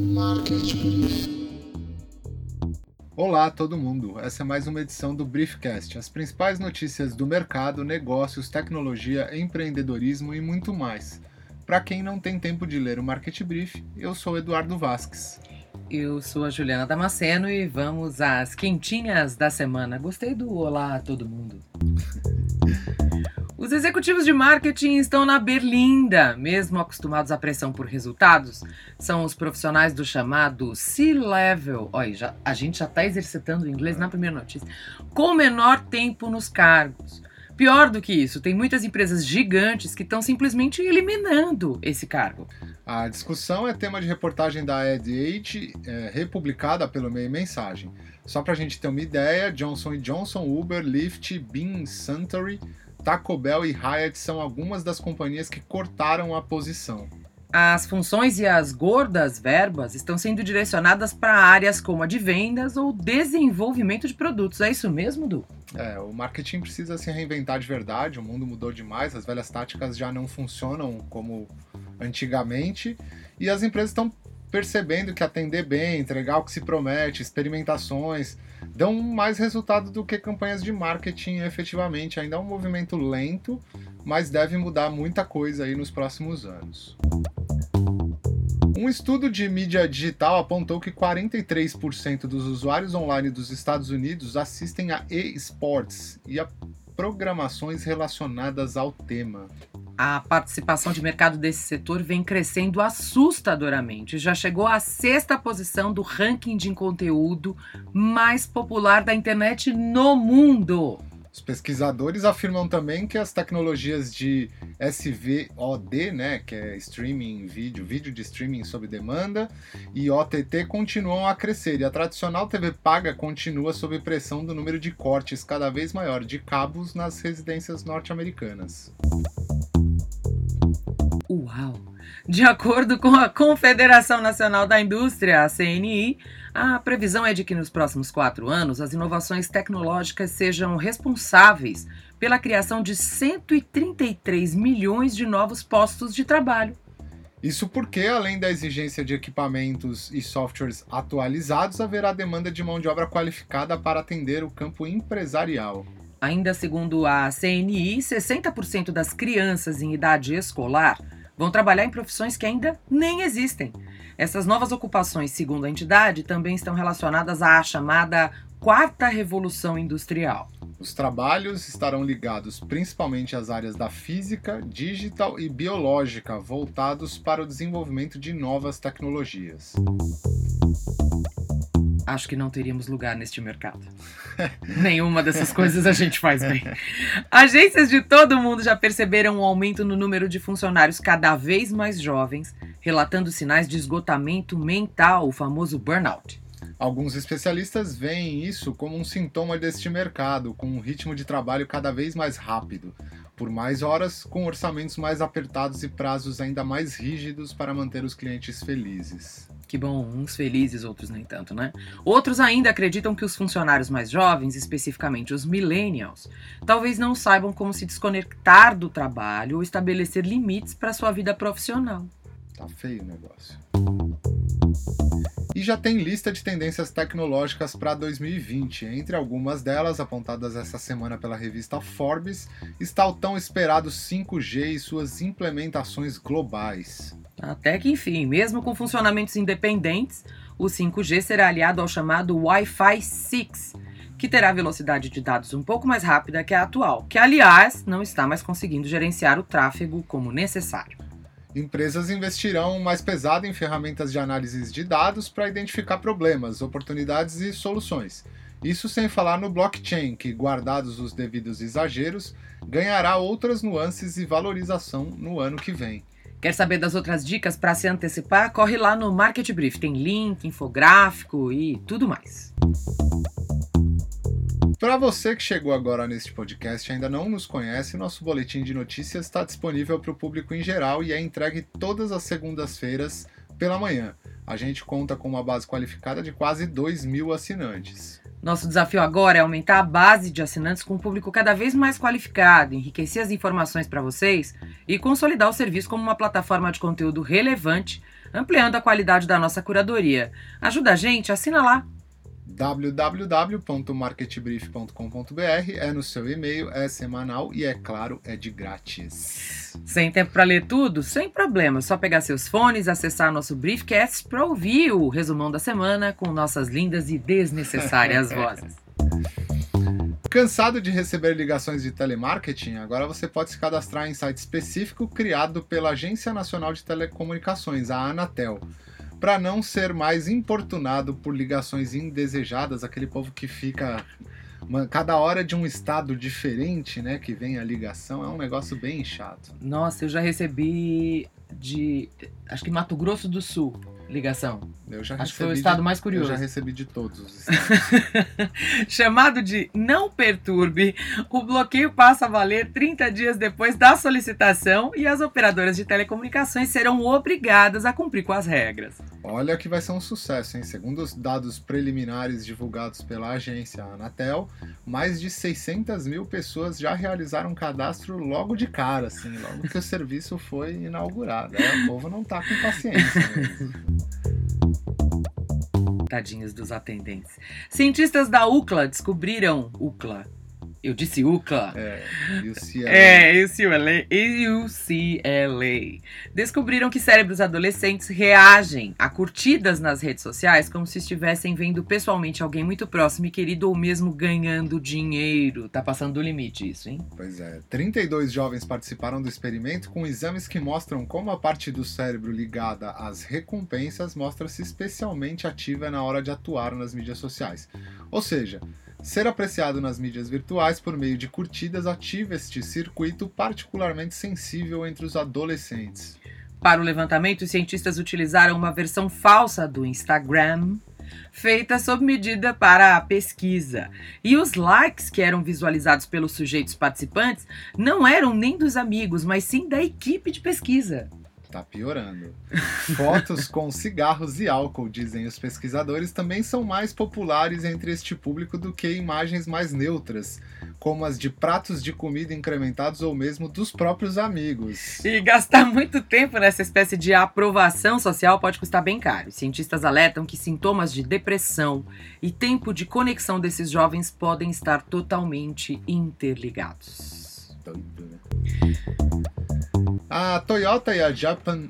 Market Brief. Olá todo mundo, essa é mais uma edição do Briefcast, as principais notícias do mercado, negócios, tecnologia, empreendedorismo e muito mais. Para quem não tem tempo de ler o Market Brief, eu sou Eduardo Vasques. Eu sou a Juliana Damasceno e vamos às quentinhas da semana. Gostei do olá a todo mundo. Os executivos de marketing estão na berlinda, mesmo acostumados à pressão por resultados. São os profissionais do chamado C-level. Olha, já, a gente já está exercitando o inglês na primeira notícia. Com menor tempo nos cargos. Pior do que isso, tem muitas empresas gigantes que estão simplesmente eliminando esse cargo. A discussão é tema de reportagem da Ed é, republicada pelo Meio Mensagem. Só para a gente ter uma ideia, Johnson Johnson, Uber, Lyft, Bean, Suntory Taco Bell e Hyatt são algumas das companhias que cortaram a posição. As funções e as gordas verbas estão sendo direcionadas para áreas como a de vendas ou desenvolvimento de produtos. É isso mesmo, Du? É, o marketing precisa se reinventar de verdade, o mundo mudou demais, as velhas táticas já não funcionam como antigamente e as empresas estão percebendo que atender bem, entregar o que se promete, experimentações, dão mais resultado do que campanhas de marketing efetivamente. Ainda é um movimento lento, mas deve mudar muita coisa aí nos próximos anos. Um estudo de mídia digital apontou que 43% dos usuários online dos Estados Unidos assistem a e-sports e a programações relacionadas ao tema a participação de mercado desse setor vem crescendo assustadoramente. Já chegou à sexta posição do ranking de conteúdo mais popular da internet no mundo. Os pesquisadores afirmam também que as tecnologias de SVOD, né, que é streaming vídeo, vídeo de streaming sob demanda, e OTT continuam a crescer e a tradicional TV paga continua sob pressão do número de cortes cada vez maior de cabos nas residências norte-americanas. De acordo com a Confederação Nacional da Indústria, a CNI, a previsão é de que nos próximos quatro anos as inovações tecnológicas sejam responsáveis pela criação de 133 milhões de novos postos de trabalho. Isso porque, além da exigência de equipamentos e softwares atualizados, haverá demanda de mão de obra qualificada para atender o campo empresarial. Ainda segundo a CNI, 60% das crianças em idade escolar vão trabalhar em profissões que ainda nem existem. Essas novas ocupações, segundo a entidade, também estão relacionadas à chamada quarta revolução industrial. Os trabalhos estarão ligados principalmente às áreas da física, digital e biológica, voltados para o desenvolvimento de novas tecnologias acho que não teríamos lugar neste mercado. Nenhuma dessas coisas a gente faz bem. Agências de todo mundo já perceberam um aumento no número de funcionários cada vez mais jovens, relatando sinais de esgotamento mental, o famoso burnout. Alguns especialistas veem isso como um sintoma deste mercado, com um ritmo de trabalho cada vez mais rápido, por mais horas, com orçamentos mais apertados e prazos ainda mais rígidos para manter os clientes felizes. Que bom, uns felizes, outros nem tanto, né? Outros ainda acreditam que os funcionários mais jovens, especificamente os millennials, talvez não saibam como se desconectar do trabalho ou estabelecer limites para sua vida profissional. Tá feio o negócio. E já tem lista de tendências tecnológicas para 2020. Entre algumas delas, apontadas essa semana pela revista Forbes, está o tão esperado 5G e suas implementações globais. Até que enfim, mesmo com funcionamentos independentes, o 5G será aliado ao chamado Wi-Fi 6, que terá velocidade de dados um pouco mais rápida que a atual, que aliás não está mais conseguindo gerenciar o tráfego como necessário. Empresas investirão mais pesado em ferramentas de análise de dados para identificar problemas, oportunidades e soluções. Isso sem falar no blockchain, que, guardados os devidos exageros, ganhará outras nuances e valorização no ano que vem. Quer saber das outras dicas para se antecipar? Corre lá no Market Brief, tem link, infográfico e tudo mais. Para você que chegou agora neste podcast e ainda não nos conhece, nosso boletim de notícias está disponível para o público em geral e é entregue todas as segundas-feiras pela manhã. A gente conta com uma base qualificada de quase 2 mil assinantes. Nosso desafio agora é aumentar a base de assinantes com um público cada vez mais qualificado, enriquecer as informações para vocês e consolidar o serviço como uma plataforma de conteúdo relevante ampliando a qualidade da nossa curadoria. Ajuda a gente, assina lá www.marketbrief.com.br é no seu e-mail, é semanal e é claro, é de grátis. Sem tempo para ler tudo? Sem problema, só pegar seus fones, acessar nosso Briefcast para ouvir o resumão da semana com nossas lindas e desnecessárias vozes. Cansado de receber ligações de telemarketing? Agora você pode se cadastrar em site específico criado pela Agência Nacional de Telecomunicações, a Anatel para não ser mais importunado por ligações indesejadas, aquele povo que fica uma, cada hora de um estado diferente, né, que vem a ligação, é um negócio bem chato. Nossa, eu já recebi de acho que Mato Grosso do Sul ligação. Eu já Acho que foi o estado de, mais curioso. Eu já recebi de todos os estados. Chamado de não perturbe, o bloqueio passa a valer 30 dias depois da solicitação e as operadoras de telecomunicações serão obrigadas a cumprir com as regras. Olha que vai ser um sucesso, hein? Segundo os dados preliminares divulgados pela agência Anatel, mais de 600 mil pessoas já realizaram cadastro logo de cara, assim, logo que o serviço foi inaugurado. O povo não tá com paciência mesmo. Tadinhos dos atendentes. Cientistas da UCLA descobriram. UCLA. Eu disse UCLA. É, UCLA. É, UCLA. UCLA. Descobriram que cérebros adolescentes reagem a curtidas nas redes sociais como se estivessem vendo pessoalmente alguém muito próximo e querido ou mesmo ganhando dinheiro. Tá passando do limite isso, hein? Pois é. 32 jovens participaram do experimento com exames que mostram como a parte do cérebro ligada às recompensas mostra-se especialmente ativa na hora de atuar nas mídias sociais. Ou seja, Ser apreciado nas mídias virtuais por meio de curtidas ativa este circuito particularmente sensível entre os adolescentes. Para o levantamento, os cientistas utilizaram uma versão falsa do Instagram, feita sob medida para a pesquisa. E os likes que eram visualizados pelos sujeitos participantes não eram nem dos amigos, mas sim da equipe de pesquisa. Tá piorando. Fotos com cigarros e álcool, dizem os pesquisadores, também são mais populares entre este público do que imagens mais neutras, como as de pratos de comida incrementados ou mesmo dos próprios amigos. E gastar muito tempo nessa espécie de aprovação social pode custar bem caro. Cientistas alertam que sintomas de depressão e tempo de conexão desses jovens podem estar totalmente interligados. Doido, né? A Toyota e a Japan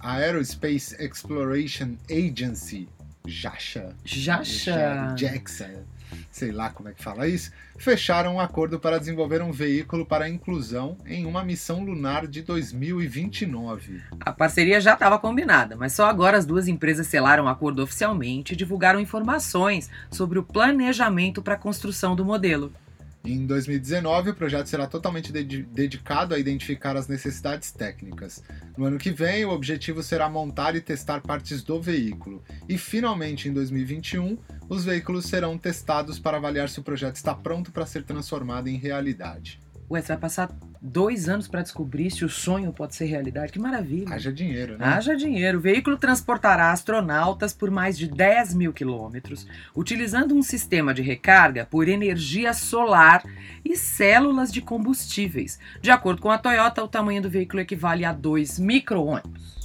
Aerospace Exploration Agency, JAXA, JAXA, JAXA, sei lá como é que fala isso, fecharam um acordo para desenvolver um veículo para inclusão em uma missão lunar de 2029. A parceria já estava combinada, mas só agora as duas empresas selaram o acordo oficialmente e divulgaram informações sobre o planejamento para a construção do modelo. Em 2019, o projeto será totalmente de dedicado a identificar as necessidades técnicas. No ano que vem, o objetivo será montar e testar partes do veículo. E, finalmente, em 2021, os veículos serão testados para avaliar se o projeto está pronto para ser transformado em realidade. Ué, você vai passar dois anos para descobrir se o sonho pode ser realidade. Que maravilha. Haja dinheiro, né? Haja dinheiro. O veículo transportará astronautas por mais de 10 mil quilômetros, utilizando um sistema de recarga por energia solar e células de combustíveis. De acordo com a Toyota, o tamanho do veículo equivale a dois micro-ônibus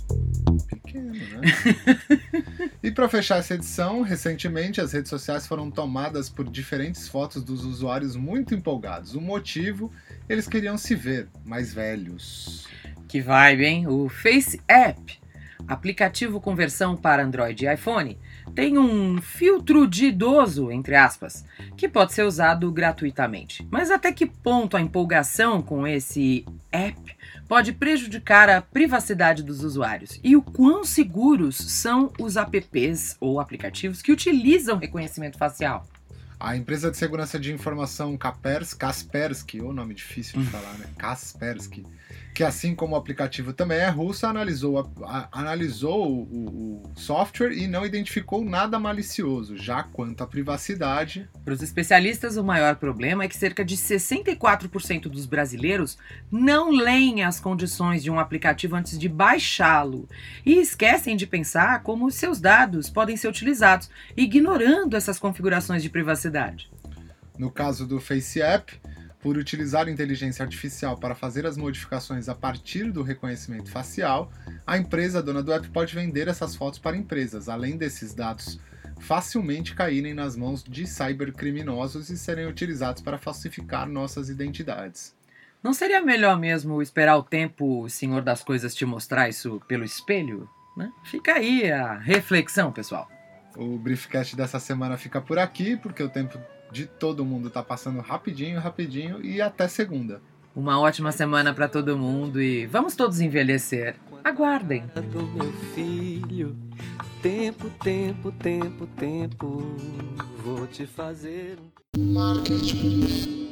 pequeno, né? e para fechar essa edição, recentemente as redes sociais foram tomadas por diferentes fotos dos usuários muito empolgados. O motivo, eles queriam se ver mais velhos. Que vibe, hein? O Face App, aplicativo com versão para Android e iPhone, tem um filtro de idoso, entre aspas, que pode ser usado gratuitamente. Mas até que ponto a empolgação com esse app pode prejudicar a privacidade dos usuários? E o quão seguros são os apps ou aplicativos que utilizam reconhecimento facial? A empresa de segurança de informação Kaspersky, o nome difícil de falar, né? Kaspersky, que assim como o aplicativo também é russo, analisou, a, a, analisou o, o, software e não identificou nada malicioso. Já quanto à privacidade. Para os especialistas, o maior problema é que cerca de 64% dos brasileiros não leem as condições de um aplicativo antes de baixá-lo e esquecem de pensar como os seus dados podem ser utilizados, ignorando essas configurações de privacidade. No caso do Face App, Por utilizar inteligência artificial para fazer as modificações a partir do reconhecimento facial, a empresa dona do app pode vender essas fotos para empresas, além desses dados facilmente caírem nas mãos de cybercriminosos e serem utilizados para falsificar nossas identidades. Não seria melhor mesmo esperar o tempo, o Senhor das Coisas, te mostrar isso pelo espelho? Né? Fica aí a reflexão, pessoal. O Briefcast dessa semana fica por aqui, porque o tempo de todo mundo tá passando rapidinho, rapidinho e até segunda. Uma ótima semana para todo mundo e vamos todos envelhecer. Aguardem. meu filho, tempo, tempo, tempo, tempo, vou te fazer um Marketing.